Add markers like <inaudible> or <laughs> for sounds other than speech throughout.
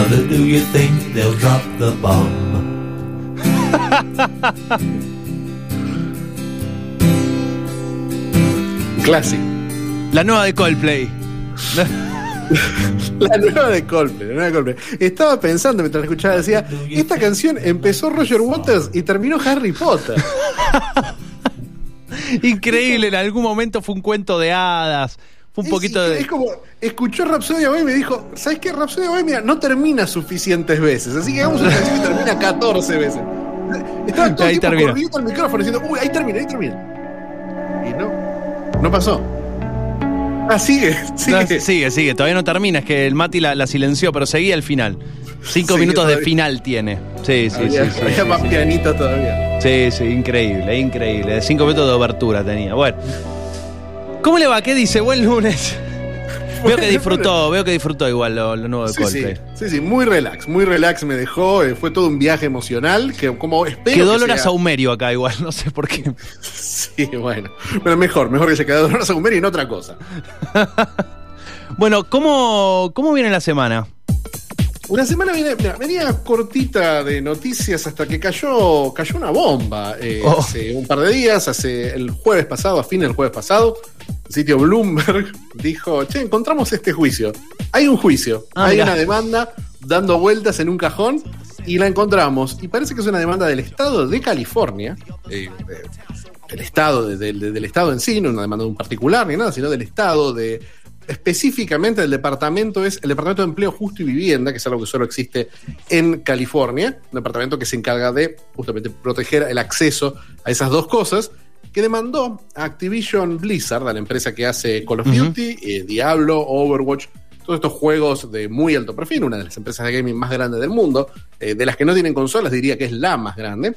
Mother, do you think they'll drop the bomb? Clásico. La nueva de Coldplay. <laughs> La nueva de Coldplay, la nueva de Coldplay. Estaba pensando mientras escuchaba, decía, esta canción empezó Roger Waters y terminó Harry Potter. <laughs> Increíble, en algún momento fue un cuento de hadas. Fue un Es- poquito es, de. como, escuchó Rhapsodia Bohemia y me dijo, ¿sabes qué? Rhapsodia Bohemia no termina suficientes veces, así que hagamos una canción que termina 14 veces. Estaba <laughs> todo Ahí el tiempo corriendo al micrófono diciendo, uy, ahí termina, ahí termina. Y no, no pasó. Ah, sigue, <laughs> sigue. No, sigue, sigue, todavía no termina, es que el Mati la, la silenció, pero seguía al final. Cinco minutos de final tiene. Sí, sí, había sí. había sí, más sí. pianito todavía. Sí, sí, increíble, increíble. Cinco minutos de obertura tenía. Bueno. ¿Cómo le va? ¿Qué dice? Buen lunes. <laughs> Veo que disfrutó, veo que disfrutó igual lo, lo nuevo de Sí, sí, Coldplay. sí, sí, muy relax, muy relax me dejó. eh, fue todo un viaje emocional que como espero. Quedó que olor a sea- saumerio acá igual, <laughs> no sé por qué. Sí, bueno. Pero mejor, mejor que se quede Dolor a Saumerio y en otra cosa. <laughs> Bueno, ¿cómo, cómo viene la semana? Una semana mira, venía cortita de noticias hasta que cayó, cayó una bomba eh, Oh. hace un par de días, hace el jueves pasado, a fin del jueves pasado, el sitio Bloomberg <laughs> dijo, che, encontramos este juicio. Hay un juicio, Ah, hay una demanda dando vueltas en un cajón y la encontramos. Y parece que es una demanda del estado de California, eh, del estado, de- de- del estado en sí, no una demanda de un particular ni nada, sino del estado de específicamente el departamento es el Departamento de Empleo Justo y Vivienda, que es algo que solo existe en California, un departamento que se encarga de justamente proteger el acceso a esas dos cosas, que demandó a Activision Blizzard, a la empresa que hace Call of. Duty, eh, Diablo, Overwatch, todos estos juegos de muy alto perfil, una de las empresas de gaming más grandes del mundo, eh, de las que no tienen consolas, diría que es la más grande,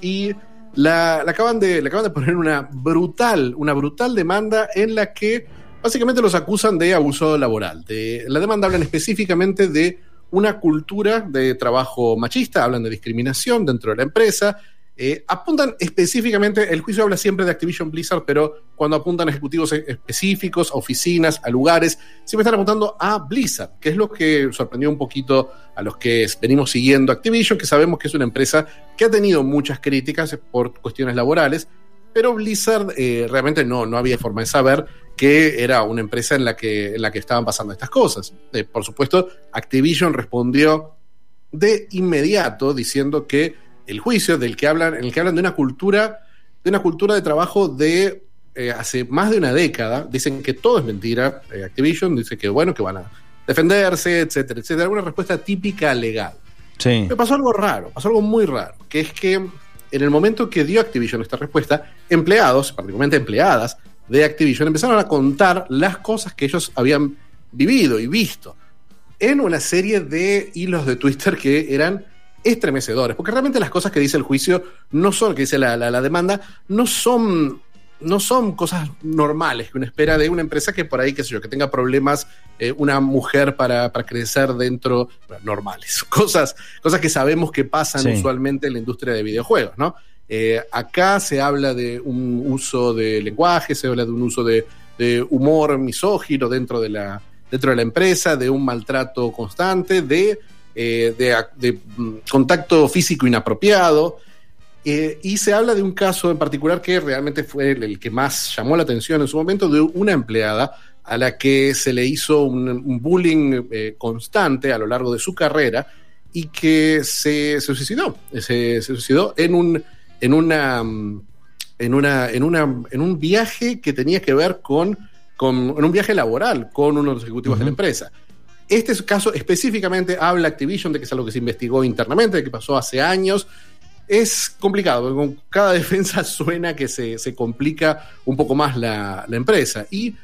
y la, la acaban de, le acaban de poner una brutal, una brutal demanda en la que básicamente los acusan de abuso laboral. De, la demanda hablan específicamente de una cultura de trabajo machista, hablan de discriminación dentro de la empresa, eh, apuntan específicamente, el juicio habla siempre de Activision Blizzard, pero cuando apuntan a ejecutivos e- específicos, oficinas, a lugares, siempre están apuntando a Blizzard, que es lo que sorprendió un poquito a los que venimos siguiendo Activision, que sabemos que es una empresa que ha tenido muchas críticas por cuestiones laborales, pero Blizzard eh, realmente no, no había forma de saber que era una empresa en la que, en la que estaban pasando estas cosas. Eh, por supuesto, Activision respondió de inmediato diciendo que el juicio del que hablan, en el que hablan de una cultura, de una cultura de trabajo de eh, hace más de una década, dicen que todo es mentira. eh, Activision dice que bueno, que van a defenderse, etcétera, etcétera. Una respuesta típica legal. Sí. Me pasó algo raro, pasó algo muy raro, que es que en el momento que dio Activision esta respuesta, empleados, particularmente empleadas de Activision, empezaron a contar las cosas que ellos habían vivido y visto en una serie de hilos de Twitter que eran estremecedores, porque realmente las cosas que dice el juicio no son, que dice la, la- la demanda, no son, no son cosas normales que uno espera de una empresa que por ahí, qué sé yo, que tenga problemas eh, una mujer para, para crecer dentro, bueno, normales, <laughs> cosas, cosas que sabemos que pasan Sí. usualmente en la industria de videojuegos, ¿no? Eh, acá se habla de un uso de lenguaje, se habla de un uso de, humor misógino dentro de la, dentro de la empresa, de un maltrato constante, de, eh, de, mm, contacto físico inapropiado. Eh, y se habla de un caso en particular que realmente fue el, que más llamó la atención en su momento, de una empleada a la que se le hizo un, bullying constante a lo largo de su carrera y que se, suicidó. Se suicidó en un, en una en una, en una, en un viaje que tenía que ver con, con en un viaje laboral con uno de los ejecutivos de la empresa. Este caso específicamente habla Activision de que es algo que se investigó internamente, de que pasó hace años. Es complicado, con cada <laughs> defensa suena que se, se complica un poco más la, la empresa. Y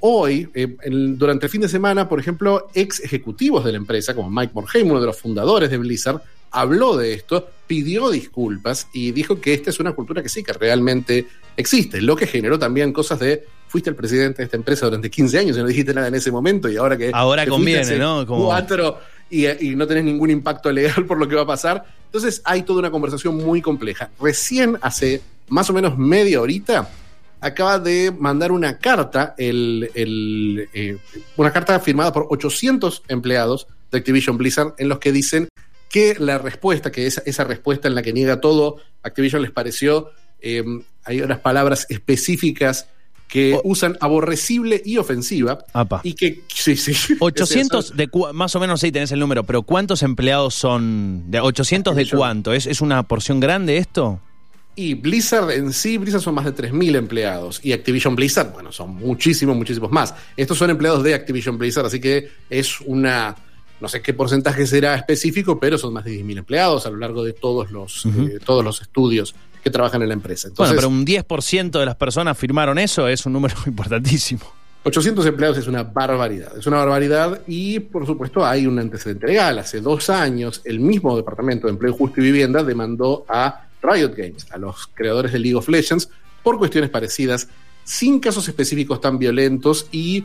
hoy, eh, durante el fin de semana, por ejemplo, ex ejecutivos de la empresa, como Mike Morhaime, uno de los fundadores de Blizzard, habló de esto, pidió disculpas y dijo que esta es una cultura que sí, que realmente existe, lo que generó también cosas de, fuiste el presidente de esta empresa durante 15 años y no dijiste nada en ese momento y ahora que... Ahora conviene, ¿no? Como- Cuatro y, y no tenés ningún impacto legal por lo que va a pasar. Entonces hay toda una conversación muy compleja. Recién hace más o menos media horita acaba de mandar una carta, el, el, eh, una carta firmada por 800 empleados de Activision Blizzard en los que dicen que la respuesta, que esa, esa respuesta en la que niega todo, Activision les pareció, eh, hay unas palabras específicas que O- usan aborrecible y ofensiva. Apa. Y que, sí, sí. <laughs> 800 de más o menos ahí tenés el número, pero ¿cuántos empleados son? ¿De 800 de cuánto? ¿Es, ¿Es una porción grande esto? Y Blizzard en sí, Blizzard son más de 3.000 empleados. Y Activision Blizzard, bueno, son muchísimos, muchísimos más. Estos son empleados de Activision Blizzard, así que es una, no sé qué porcentaje será específico, pero son más de 10.000 empleados a lo largo de todos los, eh, todos los estudios que trabajan en la empresa. Entonces, bueno, pero un 10% de las personas firmaron eso, es un número <laughs> importantísimo. 800 empleados es una barbaridad, es una barbaridad y por supuesto hay un antecedente legal. Hace dos años el mismo Departamento de Empleo Justo y Vivienda demandó a Riot Games, a los creadores de League of Legends, por cuestiones parecidas, sin casos específicos tan violentos y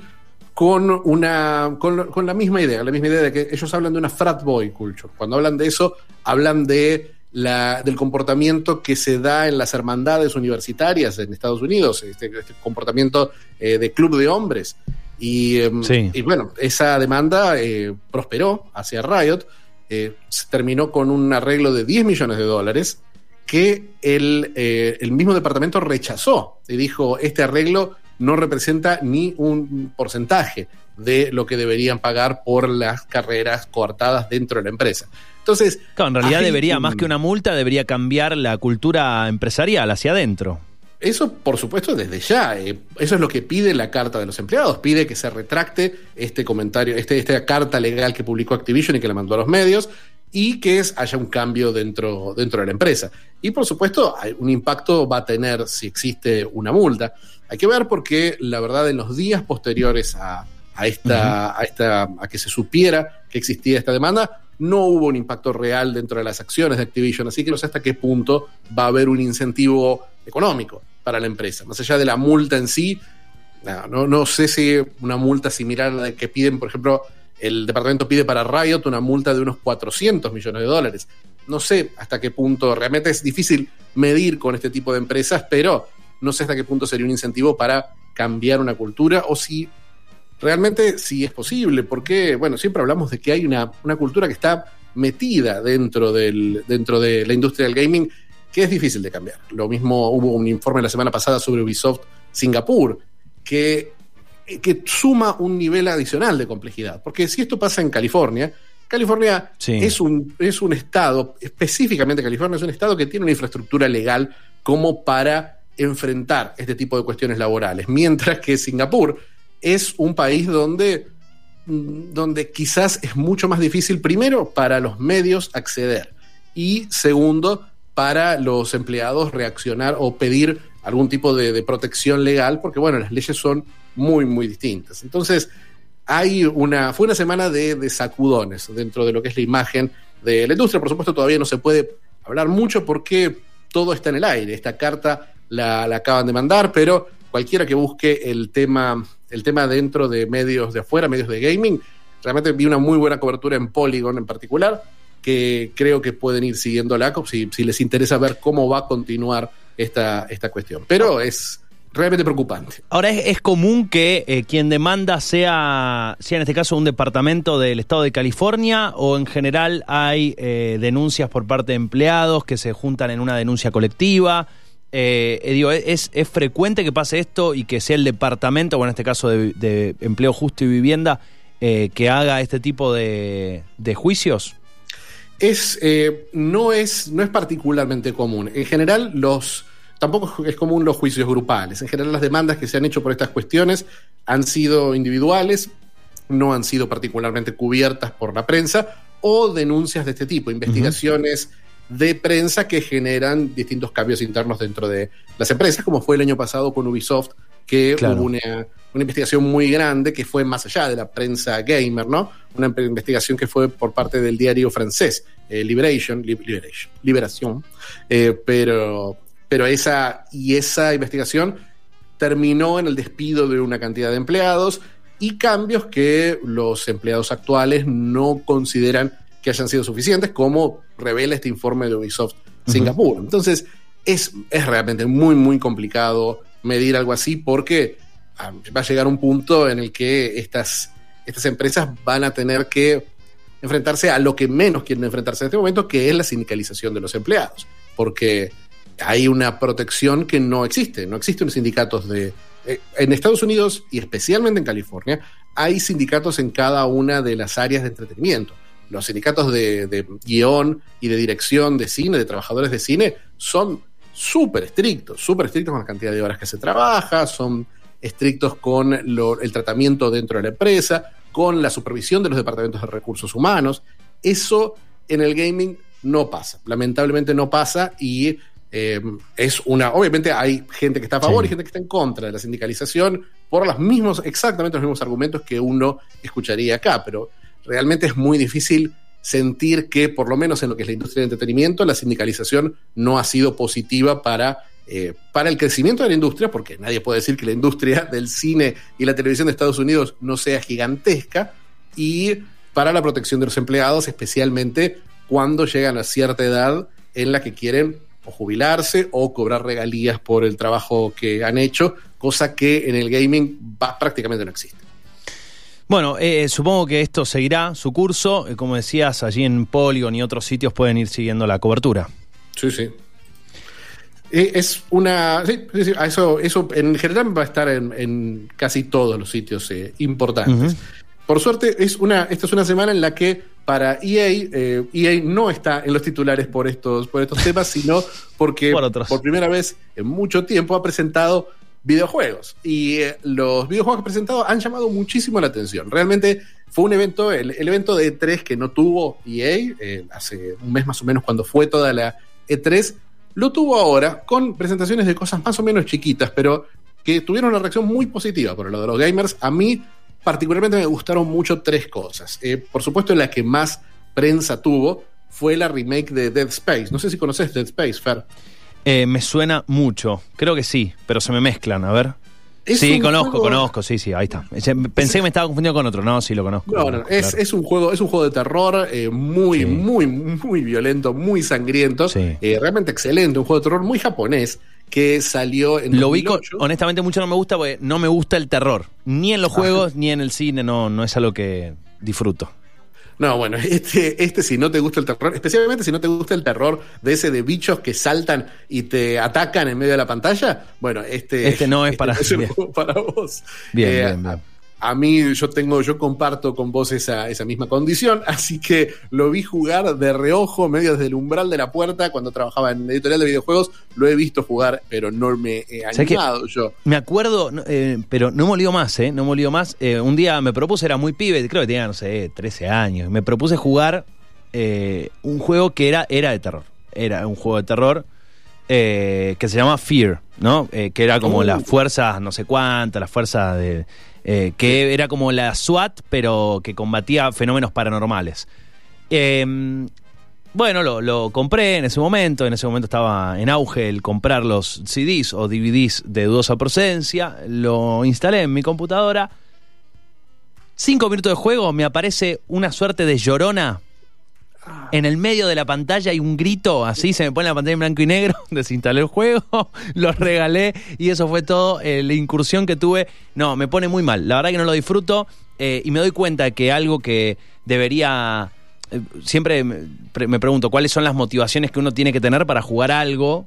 con, una, con, con la misma idea, la misma idea de que ellos hablan de una frat boy culture. Cuando hablan de eso, hablan de la, del comportamiento que se da en las hermandades universitarias en Estados Unidos, este, este comportamiento eh, de club de hombres. Y, em, Sí. y bueno, esa demanda eh, prosperó hacia Riot, eh, se terminó con un arreglo de 10 millones de dólares que el, eh, el mismo departamento rechazó y dijo, este arreglo no representa ni un porcentaje de lo que deberían pagar por las carreras coartadas dentro de la empresa. Entonces, Claro, en realidad debería, un- más que una multa, debería cambiar la cultura empresarial hacia adentro. Eso, por supuesto, desde ya. eh, eso es lo que pide la carta de los empleados. Pide que se retracte este comentario, este, esta carta legal que publicó Activision y que la mandó a los medios y que es- haya un cambio dentro, dentro de la empresa. Y por supuesto, un impacto va a tener si existe una multa. Hay que ver porque la verdad en los días posteriores a, a esta, a esta, a que se supiera que existía esta demanda, no hubo un impacto real dentro de las acciones de Activision, así que no sé hasta qué punto va a haber un incentivo económico para la empresa. Más allá de la multa en sí, no, no, no sé si una multa similar a la que piden, por ejemplo, el departamento pide para Riot una multa de unos 400 millones de dólares. No sé hasta qué punto, realmente es difícil medir con este tipo de empresas, pero no sé hasta qué punto sería un incentivo para cambiar una cultura o si realmente si es posible, porque, bueno, siempre hablamos de que hay una, una cultura que está metida dentro, del, dentro de la industria del gaming que es difícil de cambiar. Lo mismo hubo un informe la semana pasada sobre Ubisoft Singapur, que, que suma un nivel adicional de complejidad, porque si esto pasa en California, California Sí. es, un, es un estado, específicamente California es un estado que tiene una infraestructura legal como para enfrentar este tipo de cuestiones laborales, mientras que Singapur es un país donde, mm, donde quizás es mucho más difícil, primero, para los medios acceder y segundo, para los empleados reaccionar o pedir algún tipo de, de protección legal, porque bueno, las leyes son muy, muy distintas. Entonces, hay una, fue una semana de, de sacudones dentro de lo que es la imagen de la industria. Por supuesto, todavía no se puede hablar mucho porque todo está en el aire. Esta carta la, la acaban de mandar, pero cualquiera que busque el tema, el tema dentro de medios de afuera, medios de gaming, realmente vi una muy buena cobertura en Polygon en particular, que creo que pueden ir siguiendo la si, si les interesa ver cómo va a continuar esta, esta cuestión. Pero es realmente preocupante. Ahora, ¿es, es común que eh, quien demanda sea, sea en este caso un departamento del estado de California o en general hay eh, denuncias por parte de empleados que se juntan en una denuncia colectiva? Eh, digo, ¿es, ¿es frecuente que pase esto y que sea el departamento, o en este caso de, de empleo justo y vivienda, que haga este tipo de, de juicios? Es, no, es, no es particularmente común. En general, los tampoco es común los juicios grupales. En general, las demandas que se han hecho por estas cuestiones han sido individuales, no han sido particularmente cubiertas por la prensa, o denuncias de este tipo, investigaciones de prensa que generan distintos cambios internos dentro de las empresas, como fue el año pasado con Ubisoft que Claro. hubo una, una investigación muy grande que fue más allá de la prensa gamer, ¿no? Una investigación que fue por parte del diario francés, eh, Liberation, Lib- Liberation, Liberación, eh, pero, pero esa, y esa investigación terminó en el despido de una cantidad de empleados y cambios que los empleados actuales no consideran que hayan sido suficientes, como revela este informe de Ubisoft Singapur. Entonces, es, es realmente muy, muy complicado medir algo así porque ah, va a llegar un punto en el que estas, estas empresas van a tener que enfrentarse a lo que menos quieren enfrentarse en este momento, que es la sindicalización de los empleados. Porque hay una protección que no existe. No existen sindicatos de. eh, en Estados Unidos y especialmente en California, hay sindicatos en cada una de las áreas de entretenimiento. Los sindicatos de, guion y de dirección de cine, de trabajadores de cine, son súper estrictos, súper estrictos con la cantidad de horas que se trabaja, son estrictos con el tratamiento dentro de la empresa, con la supervisión de los departamentos de recursos humanos. Eso en el gaming no pasa, lamentablemente no pasa y eh, es una, obviamente hay gente que está a favor Sí. y gente que está en contra de la sindicalización por los mismos, exactamente los mismos argumentos que uno escucharía acá, pero realmente es muy difícil sentir que, por lo menos en lo que es la industria de entretenimiento, la sindicalización no ha sido positiva para, eh, para el crecimiento de la industria, porque nadie puede decir que la industria <laughs> del cine y la televisión de Estados Unidos no sea gigantesca, y para la protección de los empleados, especialmente cuando llegan a cierta edad en la que quieren o jubilarse o cobrar regalías por el trabajo que han hecho, cosa que en el gaming va- prácticamente no existe. Bueno, eh, supongo que esto seguirá su curso. Eh, Como decías, allí en Polygon y otros sitios pueden ir siguiendo la cobertura. Sí, sí. Eh, Es una. Sí, sí, sí, eso, eso en general va a estar en, en casi todos los sitios eh, importantes. Por suerte, es una, esta es una semana en la que para EA, eh, EA no está en los titulares por estos, por estos temas, sino porque Por primera vez en mucho tiempo ha presentado videojuegos. Y eh, los videojuegos que ha presentado han llamado muchísimo la atención. Realmente fue un evento, el, el evento de E3 que no tuvo EA, eh, hace un mes más o menos cuando fue toda la E3, lo tuvo ahora con presentaciones de cosas más o menos chiquitas, pero que tuvieron una reacción muy positiva por el lado de los gamers. A mí particularmente me gustaron mucho tres cosas. Eh, por supuesto, la que más prensa tuvo fue la remake de Dead Space. No sé si conoces Dead Space, Fer. Eh, me suena mucho. Creo que sí, pero se me mezclan. A ver. Es sí, conozco, juego- conozco. Sí, sí, ahí está. Pensé que me estaba confundiendo con otro. No, sí, lo conozco. No, no, es, Claro. es un juego, es un juego de terror eh, muy, Sí. muy, muy violento, muy sangriento, Sí. eh, realmente excelente, un juego de terror muy japonés que salió en Lo ubico, 2008. honestamente mucho no me gusta porque no me gusta el terror. Ni en los juegos, ni en el cine, no, no es algo que disfruto. No, bueno, este, este si no te gusta el terror, especialmente si no te gusta el terror de ese de bichos que saltan y te atacan en medio de la pantalla, bueno, este, Este no es para- es <laughs> bien. juego para vos. Bien, Eh, bien, bien. A mí yo tengo, yo comparto con vos esa, esa misma condición, así que lo vi jugar de reojo, medio desde el umbral de la puerta, cuando trabajaba en editorial de videojuegos, lo he visto jugar, pero no me he animado yo. Me acuerdo, eh, pero no me olvido más, ¿eh? No me más. Eh, un día me propuse, era muy pibe, creo que tenía, no sé, 13 años. Me propuse jugar eh, un juego que era, era de terror. Era un juego de terror eh, que se llama Fear, ¿no? Eh, que era como Uh. las fuerzas, no sé cuántas, las fuerzas de. Eh, que era como la SWAT, pero que combatía fenómenos paranormales. Eh, bueno, lo, lo compré en ese momento. En ese momento estaba en auge el comprar los CDs o DVDs de dudosa procedencia. Lo instalé en mi computadora. Cinco minutos de juego, me aparece una suerte de llorona. En el medio de la pantalla hay un grito, así se me pone la pantalla en blanco y negro. <laughs> Desinstalé el juego, <laughs> lo regalé y eso fue todo. eh, la incursión que tuve, no, me pone muy mal. La verdad que no lo disfruto eh, y me doy cuenta que algo que debería eh, siempre me, pre- me pregunto cuáles son las motivaciones que uno tiene que tener para jugar algo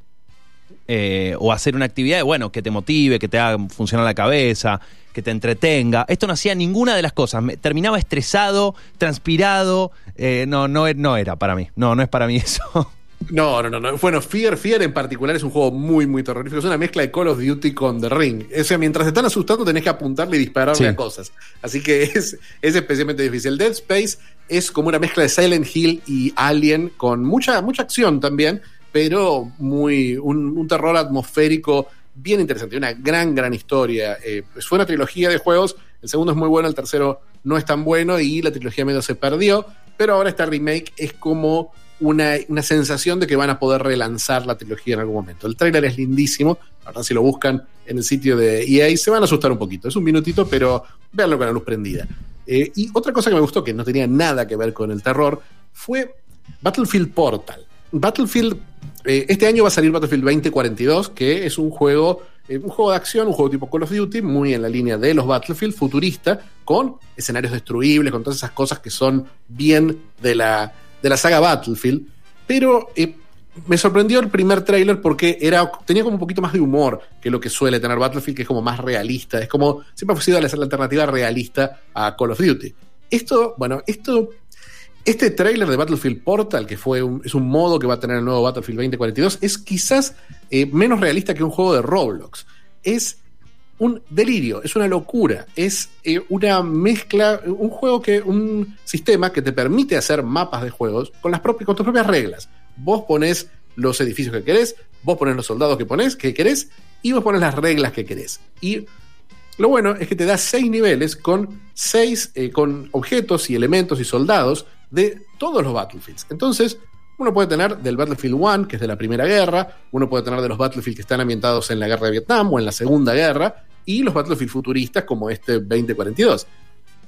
eh, o hacer una actividad, bueno, que te motive, que te haga funcionar la cabeza, que te entretenga. Esto no hacía ninguna de las cosas. Me, terminaba estresado, transpirado. eh, no, no, no era para mí. No, no es para mí <laughs> eso. No, no, no, no. Bueno, Fear, Fear en particular es un juego muy, muy terrorífico. Es una mezcla de Call of Duty con The Ring. O sea, mientras te están asustando tenés que apuntarle y dispararle Sí. a cosas. Así que <laughs> es, es especialmente difícil. Dead Space es como una mezcla de Silent Hill y Alien con mucha, mucha acción también, pero muy un, terror atmosférico bien interesante, una gran, gran historia. Eh, fue una trilogía de juegos, el segundo es muy bueno, el tercero no es tan bueno y la trilogía medio se perdió, pero ahora este remake es como una, una sensación de que van a poder relanzar la trilogía en algún momento. El tráiler es lindísimo, la verdad si lo buscan en el sitio de EA se van a asustar un poquito, es un minutito, pero véanlo con la luz prendida. Eh, y otra cosa que me gustó, que no tenía nada que ver con el terror, fue Battlefield Portal. Battlefield, eh, este año va a salir Battlefield 2042, que es un juego, eh, un juego de acción, un juego tipo Call of Duty, muy en la línea de los Battlefield, futurista, con escenarios destruibles, con todas esas cosas que son bien de la, de la saga Battlefield. Pero eh, me sorprendió el primer tráiler porque era, tenía como un poquito más de humor que lo que suele tener Battlefield, que es como más realista. Es como, siempre ha sido la, la alternativa realista a Call of Duty. Esto, bueno, esto este tráiler de Battlefield Portal, que fue un, es un modo que va a tener el nuevo Battlefield 2042, es quizás eh, menos realista que un juego de Roblox. Es un delirio, es una locura, es eh, una mezcla, un juego que, un sistema que te permite hacer mapas de juegos con, las propias, con tus propias reglas. Vos pones los edificios que querés, vos pones los soldados que pones, que querés, y vos pones las reglas que querés. Y lo bueno es que te da seis niveles con seis, eh, con objetos y elementos y soldados de todos los Battlefields. Entonces, uno puede tener del Battlefield 1, que es de la Primera Guerra, uno puede tener de los Battlefield que están ambientados en la Guerra de Vietnam o en la Segunda Guerra, y los Battlefield futuristas como este 2042.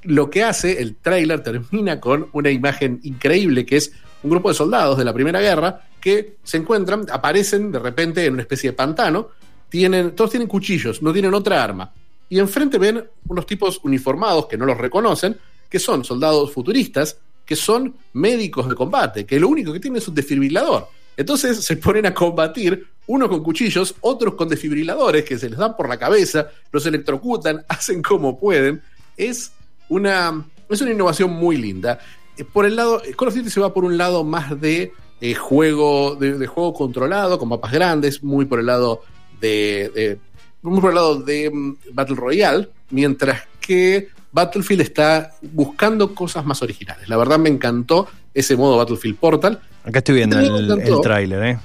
Lo que hace, el tráiler termina con una imagen increíble que es un grupo de soldados de la Primera Guerra que se encuentran, aparecen de repente en una especie de pantano, tienen, todos tienen cuchillos, no tienen otra arma. Y enfrente ven unos tipos uniformados que no los reconocen, que son soldados futuristas, que son médicos de combate, que lo único que tienen es un desfibrilador. Entonces se ponen a combatir, unos con cuchillos, otros con desfibriladores que se les dan por la cabeza, los electrocutan, <laughs> hacen como pueden. Es una, es una innovación muy linda. Eh, por el lado, Call of Duty se va por un lado más de eh, juego, de, juego controlado, con mapas grandes, muy por el lado de, de muy por el lado de mm, Battle Royale, mientras que Battlefield está buscando cosas más originales. La verdad me encantó ese modo Battlefield Portal. Acá estoy viendo el, el tráiler, ¿eh?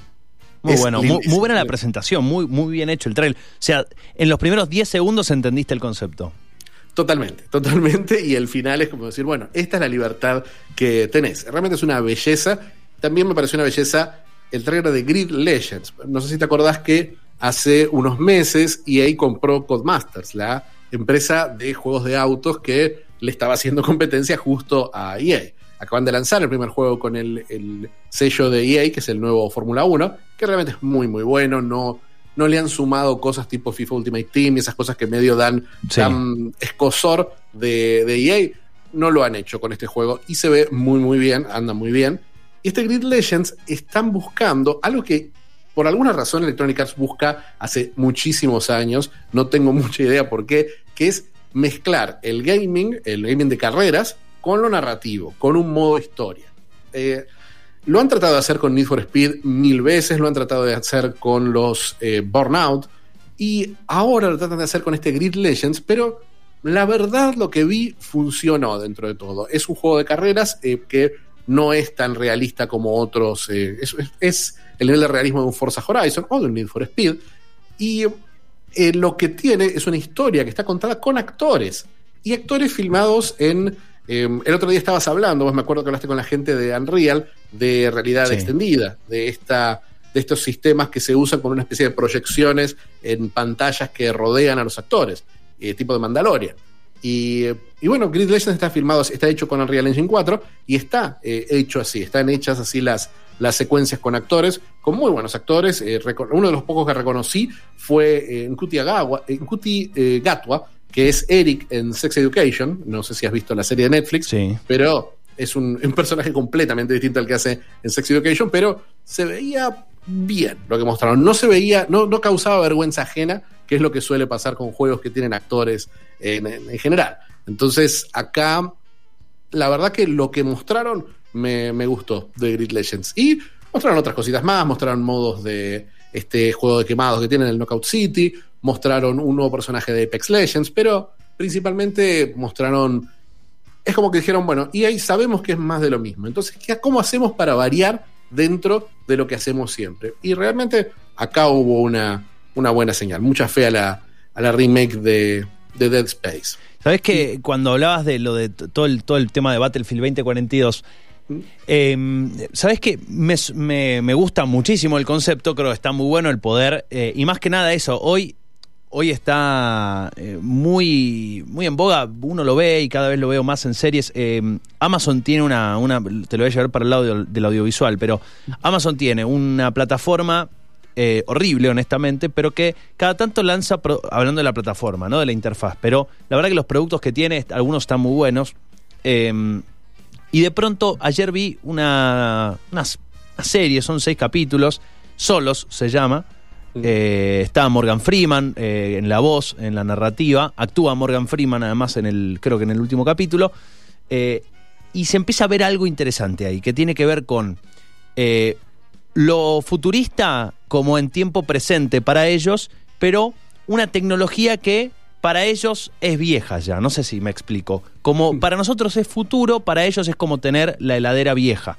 Muy bueno, muy, buena la presentación, muy, muy bien hecho el trailer. O sea, en los primeros 10 segundos entendiste el concepto. Totalmente, <laughs> totalmente. Y el final es como decir, bueno, esta es la libertad que tenés. Realmente es una belleza. También me pareció una belleza el trailer de Grid Legends. No sé si te acordás que hace unos meses EA compró Codemasters, la empresa de juegos de autos que le estaba haciendo <laughs> competencia justo a EA. Acaban de lanzar el primer juego con el, sello de EA, que es el nuevo Fórmula 1, que realmente es muy, muy bueno. No, no le han sumado cosas tipo FIFA Ultimate Team y esas cosas que medio dan, escosor de, de EA. No lo han hecho con este juego y se ve muy, muy bien, anda muy bien. Y este Grid Legends están buscando algo que por alguna razón Electronic Arts busca hace muchísimos años, no tengo <laughs> mucha idea por qué, que es mezclar el gaming, el gaming de carreras, con lo narrativo, con un modo historia. Eh, lo han tratado de hacer con Need for Speed mil veces, lo han tratado de hacer con los eh, Burnout, y ahora lo tratan de hacer con este Grid Legends, pero la verdad lo que vi funcionó dentro de todo. Es un juego de carreras eh, que no es tan realista como otros, es el nivel de realismo de un Forza Horizon o de un Need for Speed. Y eh, lo que tiene es una historia que está contada con actores y actores filmados en. Em, el otro día estabas hablando, vos me acuerdo que hablaste con la gente de Unreal de realidad extendida, de esta de estos sistemas que se usan con una especie de proyecciones en pantallas que rodean a los actores, eh, tipo de Mandalorian. Y, bueno, Grid Legends está filmado, está hecho con Unreal Engine 4 y está eh, hecho así, están hechas así las, las secuencias con actores, con muy buenos actores. Eh, uno de los pocos que reconocí fue en Nkuti, eh, Gatwa, que es Eric en Sex Education. No sé si has visto la serie de Netflix, pero es un, personaje completamente distinto al que hace en Sex Education, pero se veía bien lo que mostraron. No se veía, no, no causaba vergüenza ajena, que es lo que suele pasar con juegos que tienen actores en, en general. Entonces, acá, la verdad que lo que mostraron me, gustó de Grid Legends. Y mostraron otras cositas más, mostraron modos de este juego de quemados que tienen el Knockout City, mostraron un nuevo personaje de Apex Legends, pero principalmente mostraron. Es como que dijeron, bueno, y ahí sabemos que es más de lo mismo. Entonces, ¿cómo hacemos para variar dentro de lo que hacemos siempre? Y realmente acá hubo una, una buena señal. Mucha fe a la, a la remake de, de Dead Space. Sabes que cuando hablabas de lo de todo el, todo el tema de Battlefield 2042, eh, sabes que me, me- me gusta muchísimo el concepto, creo que está muy bueno el poder, eh, y más que nada eso, hoy, hoy está eh, muy, muy en boga, uno lo ve y cada vez lo veo más en series. eh, Amazon tiene una, una, te lo voy a llevar para el lado del audiovisual, pero Amazon tiene una plataforma eh, horrible, honestamente, pero que cada tanto lanza, pro- hablando de la plataforma, no de la interfaz, pero la verdad que los productos que tiene, algunos están muy buenos. eh, y de pronto, ayer vi una, una, serie, son seis capítulos, Solos se llama. Eh, está Morgan Freeman eh, en la voz, en la narrativa. Actúa Morgan Freeman además en el, creo que en el último capítulo. Y se empieza a ver algo interesante ahí, que tiene que ver con eh, lo futurista como en tiempo presente para ellos, pero una tecnología que para ellos es vieja ya, no sé si me explico. Como para nosotros es futuro, para ellos es como tener la heladera vieja.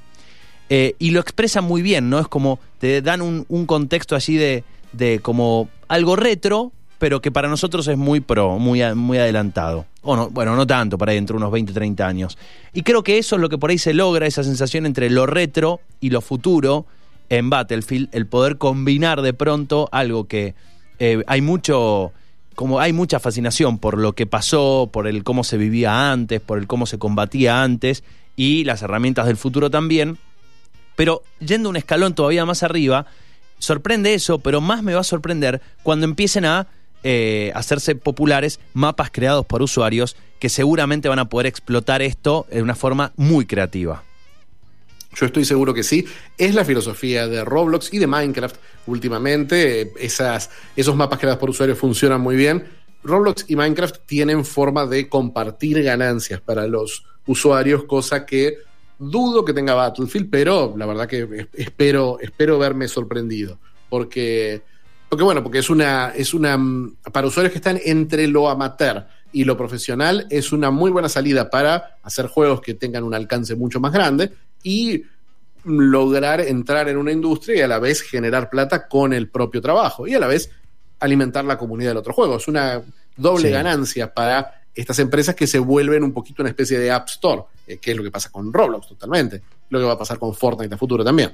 Eh, y lo expresan muy bien, ¿no? Es como te dan un, un contexto así de, de como algo retro, pero que para nosotros es muy pro, muy, muy adelantado. O no, bueno, no tanto, para ahí entre unos 20, 30 años. Y creo que eso es lo que por ahí se logra, esa sensación entre lo retro y lo futuro en Battlefield, el poder combinar de pronto algo que eh, hay mucho como hay mucha fascinación por lo que pasó, por el cómo se vivía antes, por el cómo se combatía antes y las herramientas del futuro también. Pero yendo un escalón todavía más arriba, sorprende eso, pero más me va a sorprender cuando empiecen a eh, hacerse populares mapas creados por usuarios que seguramente van a poder explotar esto de una forma muy creativa. Yo estoy seguro que sí. Es la filosofía de Roblox y de Minecraft últimamente. Esas, esos mapas creados por usuarios funcionan muy bien. Roblox y Minecraft tienen forma de compartir ganancias para los usuarios, cosa que dudo que tenga Battlefield, pero la verdad que es- espero, espero verme sorprendido. Porque, porque bueno, porque es una, es una, para usuarios que están entre lo amateur y lo profesional, es una muy buena salida para hacer juegos que tengan un alcance mucho más grande y lograr entrar en una industria y a la vez generar plata con el propio trabajo y a la vez alimentar la comunidad del otro juego. Es una doble Sí. ganancia para estas empresas que se vuelven un poquito una especie de App Store, eh, que es lo que pasa con Roblox totalmente, lo que va a pasar con Fortnite a futuro también.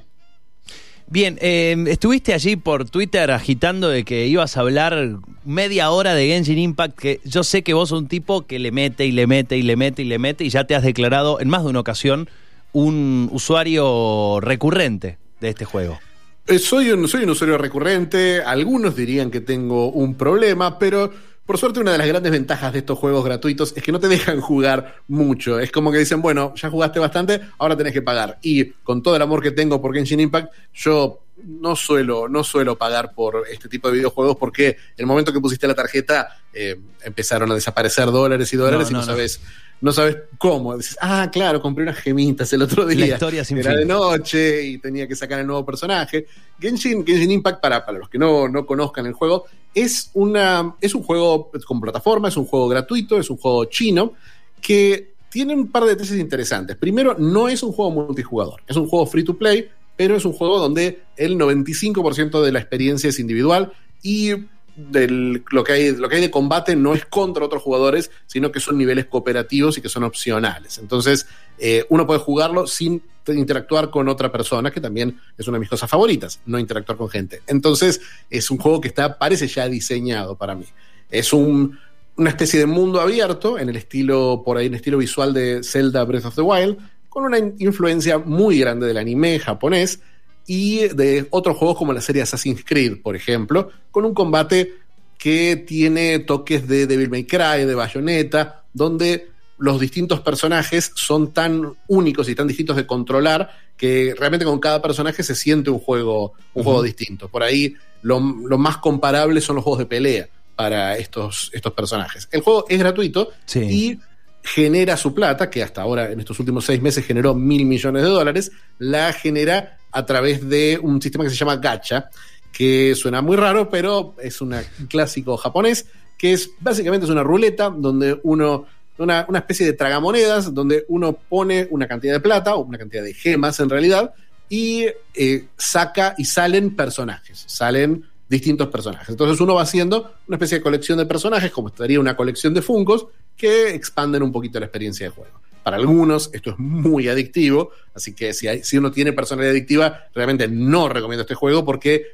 Bien, eh, estuviste allí por Twitter agitando de que ibas a hablar media hora de Genshin Impact, que yo sé que vos sos un tipo que le mete y le mete y le mete y le mete y ya te has declarado en más de una ocasión un usuario recurrente de este juego. Eh, soy, un, soy un usuario recurrente, algunos dirían que tengo un problema, pero por suerte una de las grandes ventajas de estos juegos gratuitos es que no te dejan jugar mucho. Es como que dicen, bueno, ya jugaste bastante, ahora tenés que pagar. Y con todo el amor que tengo por Genshin Impact, yo no suelo, no suelo pagar por este tipo de videojuegos porque el momento que pusiste la tarjeta eh, empezaron a desaparecer dólares y dólares No, y no, no, no. sabes. No sabes cómo. Dices, ah, claro, compré unas gemitas el otro día. historia sin Era fin. de noche y tenía que sacar el nuevo personaje. Genshin, Genshin Impact, para, para los que no, no conozcan el juego, es, una, es un juego con plataforma, es un juego gratuito, es un juego chino que tiene un par de detalles interesantes. Primero, no es un juego multijugador, es un juego free to play, pero es un juego donde el 95% de la experiencia es individual y del, lo, que hay, lo que hay de combate no es contra otros jugadores, sino que son niveles cooperativos y que son opcionales. Entonces, eh, uno puede jugarlo sin interactuar con otra persona, que también es una de mis cosas favoritas, no interactuar con gente. Entonces, es un juego que está, parece ya diseñado para mí. Es un, una especie de mundo abierto, en el estilo, por ahí, en el estilo visual de Zelda Breath of the Wild, con una in- influencia muy grande del anime japonés y de otros juegos como la serie Assassin's Creed, por ejemplo, con un combate que tiene toques de Devil May Cry, de Bayonetta, donde los distintos personajes son tan únicos y tan distintos de controlar que realmente con cada personaje se siente un juego, un juego distinto. Por ahí lo, lo más comparable son los juegos de pelea para estos, estos personajes. El juego es gratuito Sí. y genera su plata, que hasta ahora en estos últimos seis meses generó mil millones de dólares, la genera a través de un sistema que se llama gacha, que suena muy raro, pero es un clásico japonés, que es básicamente es una ruleta donde uno, una, una especie de tragamonedas, donde uno pone una cantidad de plata, o una cantidad de gemas en realidad, y eh, saca y salen personajes, salen distintos personajes. Entonces uno va haciendo una especie de colección de personajes, como estaría una colección de Funkos, que expanden un poquito la experiencia de juego. Para algunos esto es muy adictivo, así que si, hay- si uno tiene personalidad adictiva, realmente no recomiendo este juego porque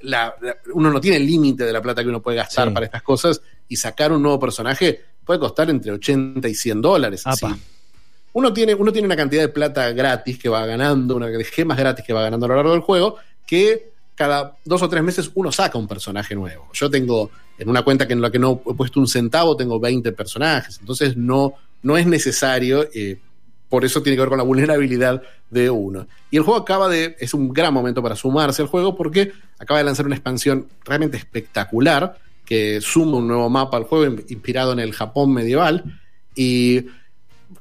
la- la- uno no tiene límite de la plata que uno puede gastar Sí. para estas cosas y sacar un nuevo personaje puede costar entre 80 y 100 dólares. Así. Uno tiene, uno tiene una cantidad de plata gratis que va ganando, una de gemas gratis que va ganando a lo largo del juego, que cada dos o tres meses uno saca un personaje nuevo. Yo tengo en una cuenta que en la que no he puesto un centavo, tengo 20 personajes. Entonces no, no es necesario. eh, por eso tiene que ver con la vulnerabilidad de uno. Y el juego acaba de. Es un gran momento para sumarse al juego porque acaba de lanzar una expansión realmente espectacular que suma un nuevo mapa al juego in- inspirado en el Japón medieval y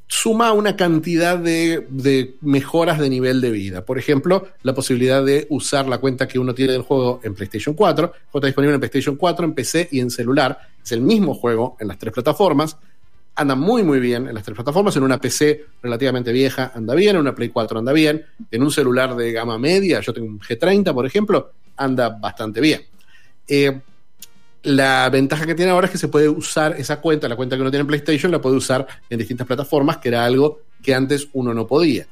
suma una cantidad de, mejoras de nivel de vida. Por ejemplo, la posibilidad de usar la cuenta que uno tiene del juego en PlayStation 4. El está disponible en PlayStation 4, en PC y en celular. Es el mismo juego en las tres plataformas. Anda muy muy bien en las tres plataformas. En una PC relativamente vieja anda bien, en una Play 4 anda bien. En un celular de gama media, yo tengo un G30 por ejemplo, anda bastante bien. Eh, la ventaja que tiene ahora es que se puede usar esa cuenta, la cuenta que uno tiene en PlayStation, la puede usar en distintas plataformas, que era algo que antes uno no podía.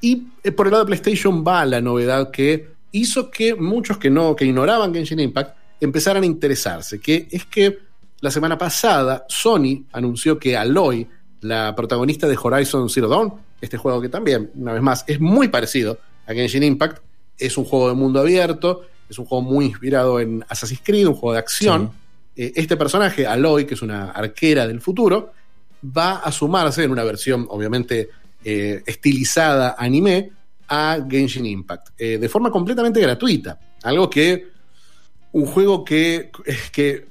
Y eh, por el lado de PlayStation va la novedad que hizo que muchos que no, que ignoraban Genshin Impact, empezaran a interesarse, que es que la semana pasada Sony anunció que Aloy, la protagonista de Horizon Zero Dawn, este juego que también, una vez más, es muy parecido a Genshin Impact, es un juego de mundo abierto, es un juego muy inspirado en Assassin's Creed, un juego de acción. Eh, este personaje, Aloy, que es una arquera del futuro, va a sumarse en una versión, obviamente, eh, estilizada anime a Genshin Impact, eh, de forma completamente gratuita. Algo que un juego que, que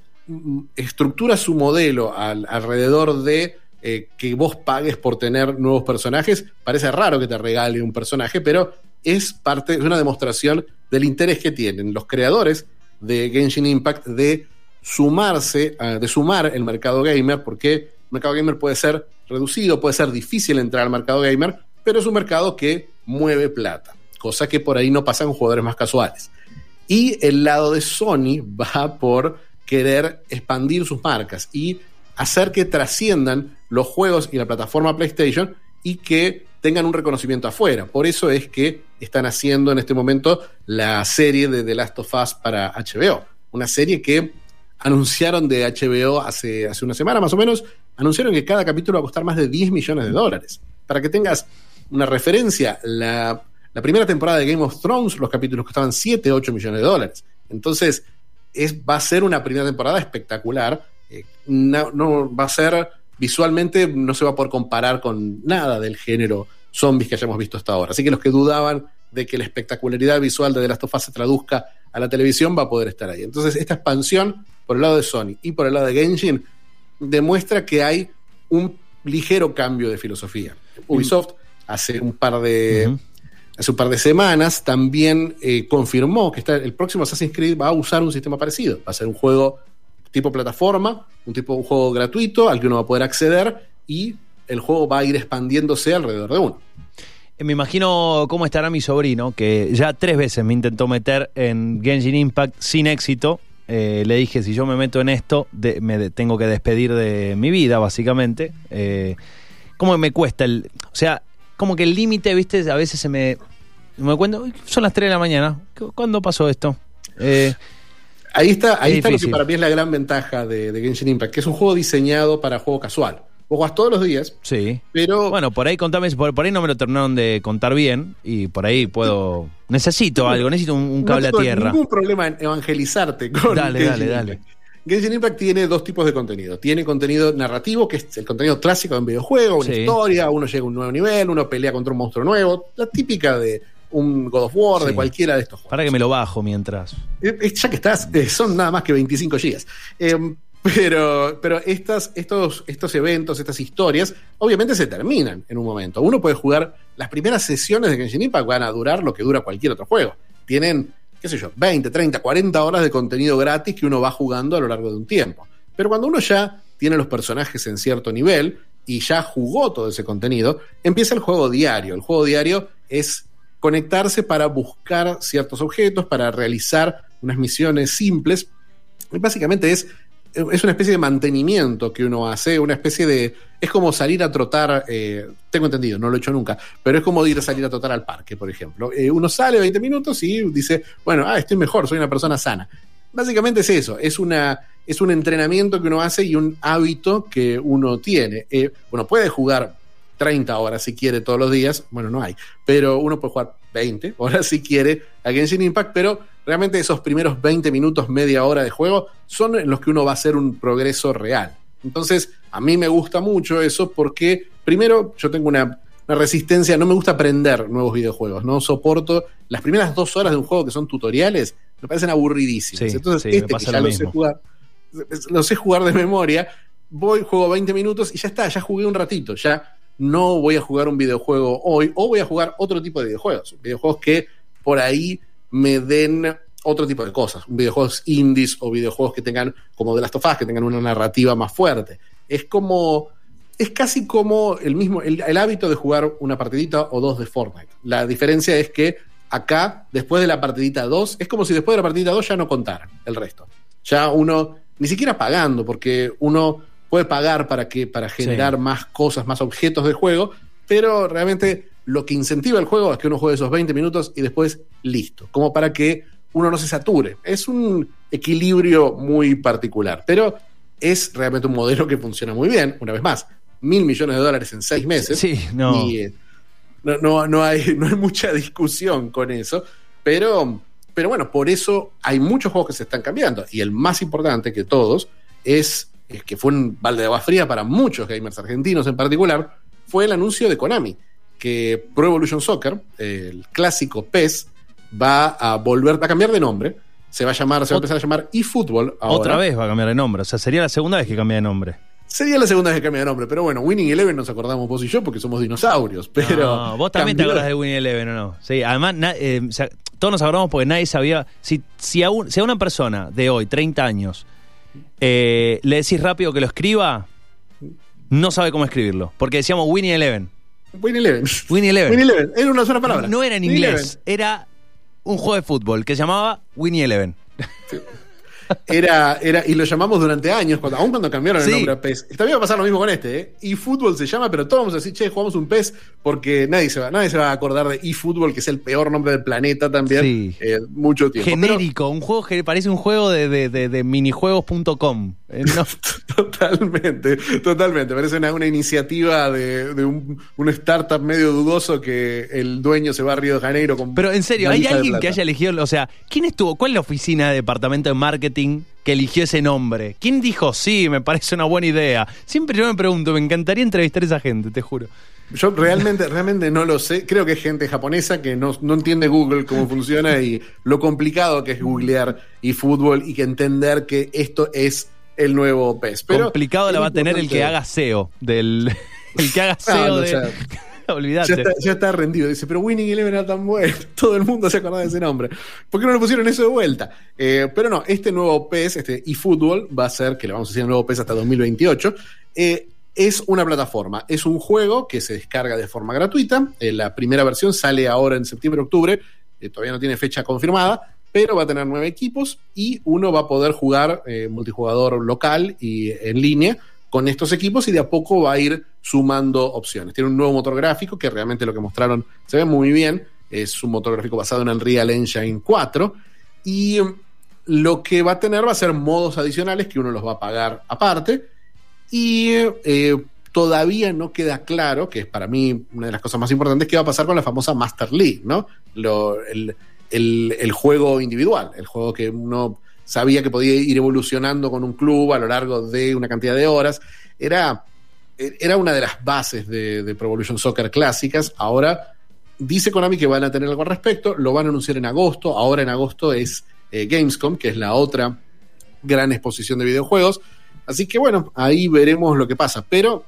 estructura su modelo al- alrededor de eh, que vos pagues por tener nuevos personajes. Parece raro que te regale un personaje, pero es parte, es una demostración del interés que tienen los creadores de Genshin Impact de sumarse, a- de sumar el mercado gamer, porque el mercado gamer puede ser reducido, puede ser difícil entrar al mercado gamer, pero es un mercado que mueve plata, cosa que por ahí no pasa con jugadores más casuales. Y el lado de Sony <laughs> va por querer expandir sus marcas y hacer que trasciendan los juegos y la plataforma PlayStation y que tengan un reconocimiento afuera. Por eso es que están haciendo en este momento la serie de The Last of Us para HBO. Una serie que anunciaron de HBO hace, hace una semana más o menos, anunciaron que cada capítulo va a costar más de 10 millones de dólares. Para que tengas una referencia, la, la primera temporada de Game of Thrones, los capítulos costaban 7, 8 millones de dólares. Entonces, es, va a ser una primera temporada espectacular. Eh, no, no- va a ser visualmente, no se va a poder comparar con nada del género zombies que hayamos visto hasta ahora. Así que los que dudaban de que la espectacularidad visual de The Last of Us se traduzca a la televisión va a poder estar ahí. Entonces, esta expansión por el lado de Sony y por el lado de Genshin demuestra que hay un ligero cambio de filosofía. Ubisoft hace un par de, hace un par de semanas también eh, confirmó que está, el próximo Assassin's Creed va a usar un sistema parecido. Va a ser un juego tipo plataforma, un tipo un juego gratuito al que uno va a poder acceder y el juego va a ir expandiéndose alrededor de uno. Eh, Me imagino cómo estará mi sobrino, que ya tres veces me intentó meter en Genshin Impact sin éxito. Eh, le dije, si yo me meto en esto, de- me de- tengo que despedir de mi vida, básicamente. Eh, ¿Cómo me cuesta el...? O sea, como que el límite, viste, a veces se me... Me cuento, "Uy, son las 3 de la mañana. ¿Cu- ¿Cuándo pasó esto? Eh, Ahí está, ahí Es está lo que para mí es la gran ventaja de, de Genshin Impact, que es un juego diseñado para juego casual. Vos jugás todos los días, sí. pero Bueno, por ahí contame, por, por ahí no me lo terminaron de contar bien y por ahí puedo... Necesito algo, necesito un, un no cable a tengo tierra. ningún problema en evangelizarte con Dale, Genshin dale, Impact. dale. Genshin Impact tiene dos tipos de contenido. Tiene contenido narrativo, que es el contenido clásico de un videojuego, una Sí. historia, uno llega a un nuevo nivel, uno pelea contra un monstruo nuevo, la típica de un God of War, de cualquiera de estos juegos. Para que me lo bajo mientras. Eh, eh, Ya que estás, eh, son nada más que 25 gigas. Eh, pero pero estas, estos, estos eventos, estas historias, obviamente se terminan en un momento. Uno puede jugar, las primeras sesiones de Genshin Impact van a durar lo que dura cualquier otro juego. Tienen, qué sé yo, 20, 30, 40 horas de contenido gratis que uno va jugando a lo largo de un tiempo. Pero cuando uno ya tiene los personajes en cierto nivel y ya jugó todo ese contenido, empieza el juego diario. El juego diario es conectarse para buscar ciertos objetos, para realizar unas misiones simples. Básicamente es, es una especie de mantenimiento que uno hace, una especie de... Es como salir a trotar, eh, tengo entendido, no lo he hecho nunca, pero es como ir a salir a trotar al parque, por ejemplo. Eh, uno sale 20 minutos y dice, bueno, ah, estoy mejor, soy una persona sana. Básicamente es eso, es, una, es un entrenamiento que uno hace y un hábito que uno tiene. Eh, uno puede jugar 30 horas si quiere todos los días, bueno, no hay, pero uno puede jugar 20 horas si quiere a Genshin Impact, pero realmente esos primeros 20 minutos, media hora de juego, son en los que uno va a hacer un progreso real. Entonces, a mí me gusta mucho eso porque, primero, yo tengo una, una resistencia, no me gusta aprender nuevos videojuegos, no soporto las primeras dos horas de un juego que son tutoriales, me parecen aburridísimas. Sí, Entonces, sí, este que ya lo lo sé jugar, lo sé jugar de memoria, voy, juego 20 minutos y ya está, ya jugué un ratito, ya no voy a jugar un videojuego hoy o voy a jugar otro tipo de videojuegos, videojuegos que por ahí me den otro tipo de cosas, videojuegos indies o videojuegos que tengan, como de las tofás, que tengan una narrativa más fuerte. Es como, es casi como el mismo, el, hábito de jugar una partidita o dos de Fortnite. La diferencia es que acá, después de la partidita 2, es como si después de la partidita 2 ya no contaran el resto. Ya uno, ni siquiera pagando, porque uno puede pagar para, que, para generar Sí. más cosas, más objetos de juego, pero realmente lo que incentiva el juego es que uno juegue esos 20 minutos y después listo, como para que uno no se sature. Es un equilibrio muy particular, pero es realmente un modelo que funciona muy bien, una vez más, mil millones de dólares en seis meses. Sí, no. Y, eh, no, no, no hay, <laughs> no hay mucha discusión con eso, pero, pero bueno, por eso hay muchos juegos que se están cambiando. Y el más importante que todos es, es que fue un balde de agua fría para muchos gamers argentinos en particular, fue el anuncio de Konami, que Pro Evolution Soccer, el clásico PES, va a volver, a cambiar de nombre. Se va a llamar, se va a empezar a llamar eFootball. ahora. Otra vez va a cambiar de nombre. O sea, sería la segunda vez que cambia de nombre. Sería la segunda vez que cambia de nombre, pero bueno, Winning Eleven nos acordamos vos y yo porque somos dinosaurios. <laughs> Pero No, vos también te acordás de Winnie Eleven, ¿o no? Sí, además, na- eh, o sea, todos nos acordamos porque nadie sabía. Si, si, a, un- si a una persona de hoy, 30 años, eh, le decís rápido que lo escriba, no sabe cómo escribirlo. Porque decíamos Winnie Eleven. Winning Eleven. Winnie Eleven. Winning Eleven, era una sola palabra. No era en inglés, era un juego de fútbol que se llamaba Winnie Eleven. Era, era, y lo llamamos durante años, cuando, aún cuando cambiaron Sí. el nombre a PES. También va a pasar lo mismo con este, ¿eh? eFootball se llama, pero todos vamos a decir, che, jugamos un PES, porque nadie se va, nadie se va a acordar de eFootball, que es el peor nombre del planeta también. Sí. eh, mucho tiempo. Pero- Genérico, un juego que parece un juego de, de, de- de minijuegos.com. Eh, no. <laughs> Totalmente, totalmente. Parece una, una iniciativa de, de un, un startup medio dudoso que el dueño se va a Río de Janeiro con. Pero en serio, ¿hay alguien que haya elegido, o sea, quién estuvo, cuál es la oficina de departamento de marketing que eligió ese nombre? ¿Quién dijo, sí, me parece una buena idea? Siempre yo me pregunto, me encantaría entrevistar a esa gente, te juro. Yo realmente, realmente no lo sé. Creo que es gente japonesa que no, no entiende Google cómo funciona y lo complicado que es googlear y fútbol y que entender que esto es el nuevo PES. Pero Complicado la va a tener el que haga SEO del <laughs> el que haga Ah, SEO no, de ya- <laughs> Olvídate. Ya está, ya está rendido. Dice, pero Winning Eleven era tan bueno. <laughs> Todo el mundo se acordaba de ese nombre. ¿Por qué no le pusieron eso de vuelta? Eh, pero no, este nuevo PES, este eFootball, va a ser, que le vamos a decir el nuevo PES hasta 2028, eh, es una plataforma. Es un juego que se descarga de forma gratuita. Eh, la primera versión sale ahora en septiembre-octubre. Todavía no tiene fecha confirmada, pero va a tener nueve equipos y uno va a poder jugar eh, multijugador local y en línea con estos equipos y de a poco va a ir sumando opciones. Tiene un nuevo motor gráfico que realmente lo que mostraron se ve muy bien. Es un motor gráfico basado en Unreal Engine 4 y lo que va a tener va a ser modos adicionales que uno los va a pagar aparte y eh, todavía no queda claro, que es para mí una de las cosas más importantes, qué va a pasar con la famosa Master League, ¿no? El- juego individual, el juego que uno sabía que podía ir evolucionando con un club a lo largo de una cantidad de horas. Era, era una de las bases de, de Pro Evolution Soccer clásicas. Ahora dice Konami que van a tener algo al respecto, lo van a anunciar en agosto. Ahora en agosto es eh, Gamescom, que es la otra gran exposición de videojuegos. Así que bueno, ahí veremos lo que pasa. Pero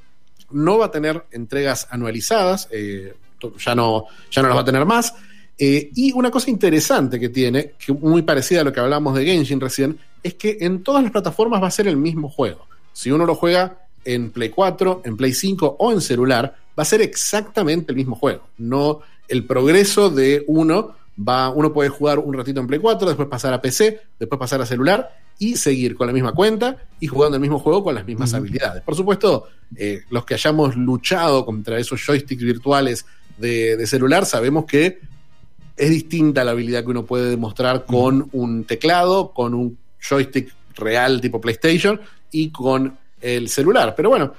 no va a tener entregas anualizadas, eh, ya, no, ya no las va a tener más. Eh, y una cosa interesante que tiene, que muy parecida a lo que hablamos de Genshin recién, es que en todas las plataformas va a ser el mismo juego. Si uno lo juega en Play 4, en Play 5 o en celular, va a ser exactamente el mismo juego. No, el progreso de uno va, uno puede jugar un ratito en Play 4, después pasar a PC, después pasar a celular y seguir con la misma cuenta y jugando el mismo juego con las mismas habilidades. Por supuesto, eh, los que hayamos luchado contra esos joysticks virtuales de, de celular, sabemos que es distinta la habilidad que uno puede demostrar con un teclado, con un joystick real tipo PlayStation y con el celular. Pero bueno,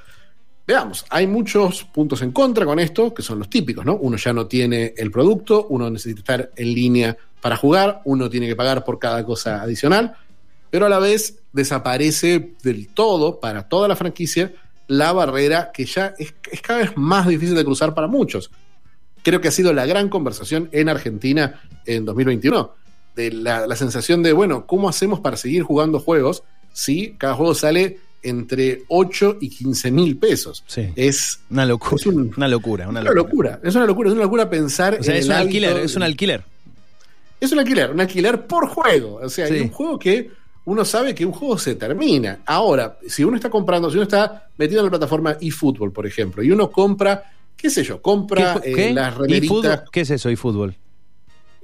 veamos, hay muchos puntos en contra con esto, que son los típicos, ¿no? Uno ya no tiene el producto, uno necesita estar en línea para jugar, uno tiene que pagar por cada cosa adicional, pero a la vez desaparece del todo para toda la franquicia la barrera que ya es, es cada vez más difícil de cruzar para muchos. Creo que ha sido la gran conversación en Argentina en 2021, de la, la sensación de, bueno, ¿cómo hacemos para seguir jugando juegos si cada juego sale entre 8 y 15 mil pesos? Sí. Es Una locura. Es un- una locura, una locura. locura. Es una locura, es una locura pensar O sea, en es el un hábito- alquiler, es un alquiler. Es un alquiler, un alquiler por juego. O sea, Sí. hay un juego que uno sabe que un juego se termina. Ahora, si uno está comprando, si uno está metido en la plataforma eFootball, por ejemplo, y uno compra, qué sé yo, compra ¿Qué- eh, las ¿Y remeritas. ¿Qué es eso, y fútbol?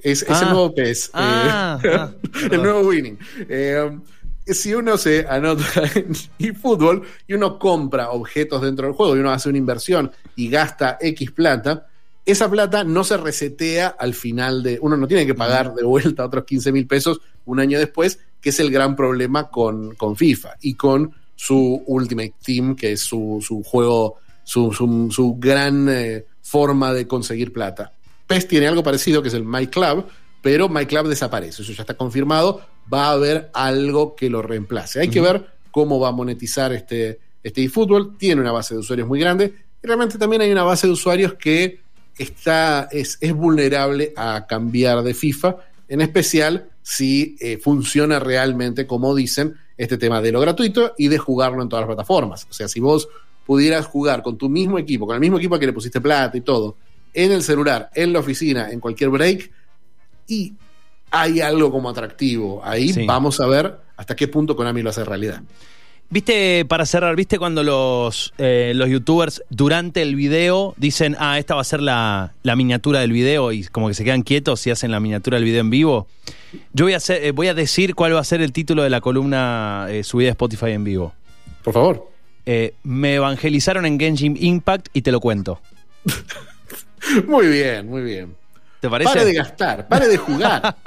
Es, es Ah. el nuevo PES. Ah, eh, <laughs> ah, el perdón. nuevo Winning. Eh, si uno se anota <laughs> en eFootball y uno compra objetos dentro del juego y uno hace una inversión y gasta X plata, esa plata no se resetea al final de. Uno no tiene que pagar de vuelta otros 15 mil pesos un año después, que es el gran problema con, con FIFA y con su Ultimate Team, que es su, su juego, su, su- su gran eh, forma de conseguir plata. PES tiene algo parecido que es el My Club, pero My Club desaparece, eso ya está confirmado, va a haber algo que lo reemplace. Hay que ver cómo va a monetizar este, este eFootball, tiene una base de usuarios muy grande, y realmente también hay una base de usuarios que está, es, es vulnerable a cambiar de FIFA, en especial si eh, funciona realmente, como dicen, este tema de lo gratuito y de jugarlo en todas las plataformas. O sea, si vos pudieras jugar con tu mismo equipo, con el mismo equipo que le pusiste plata y todo, en el celular, en la oficina, en cualquier break, y hay algo como atractivo. Ahí Sí. vamos a ver hasta qué punto Konami lo hace realidad. Viste, para cerrar, ¿viste cuando los, eh, los youtubers durante el video dicen, ah, esta va a ser la, la miniatura del video y como que se quedan quietos y hacen la miniatura del video en vivo? Yo voy a, hacer, eh, voy a decir cuál va a ser el título de la columna eh, subida a Spotify en vivo. Por favor. Eh, me evangelizaron en Genshin Impact y te lo cuento. <laughs> Muy bien, muy bien. ¿Te parece? Pare de gastar, pare de jugar. <laughs>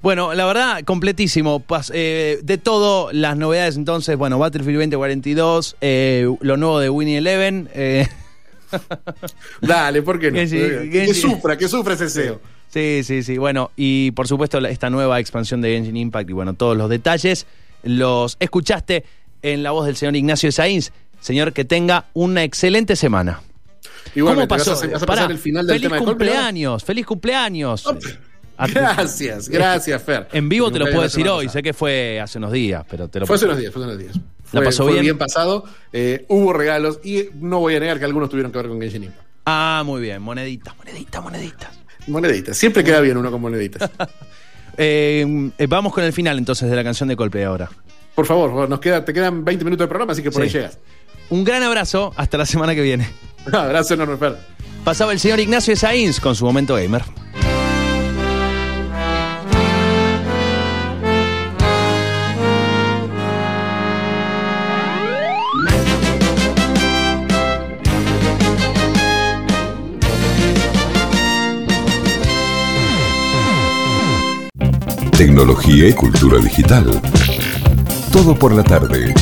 Bueno, la verdad, completísimo. Pas- eh, de todo, las novedades entonces, bueno, Battlefield 2042, eh, lo nuevo de Winnie Eleven. eh, <laughs> Dale, ¿por qué no? Que sufra, que sufra ese SEO. sí, sí, sí. Bueno, y por supuesto esta nueva expansión de Genshin Impact y bueno, todos los detalles los escuchaste en la voz del señor Ignacio Sainz. Señor, que tenga una excelente semana. Igualmente, ¿Cómo pasó? ¿Vas a, vas a Pará, pasar el final del feliz tema de Coldplay ahora? cumpleaños, feliz cumpleaños. Gracias, <laughs> gracias, Fer. En vivo te lo puedo cumpleaños decir la hoy, sé que fue hace unos días, pero te lo Fue hace unos días, fue hace unos días. Fue, pasó fue bien? pasado, eh, hubo regalos y no voy a negar que algunos tuvieron que ver con Genshin Impact. Ah, muy bien, moneditas, moneditas, moneditas. Moneditas, siempre queda bien uno con moneditas. <laughs> Eh, eh, vamos con el final entonces de la canción de Coldplay ahora. Por favor, nos queda, te quedan 20 minutos de programa, así que por Sí. ahí llegas. Un gran abrazo, hasta la semana que viene. <laughs> Un abrazo enorme, Fer. Pasaba el señor Ignacio Sainz con su momento gamer. Tecnología y cultura digital. Todo por la tarde.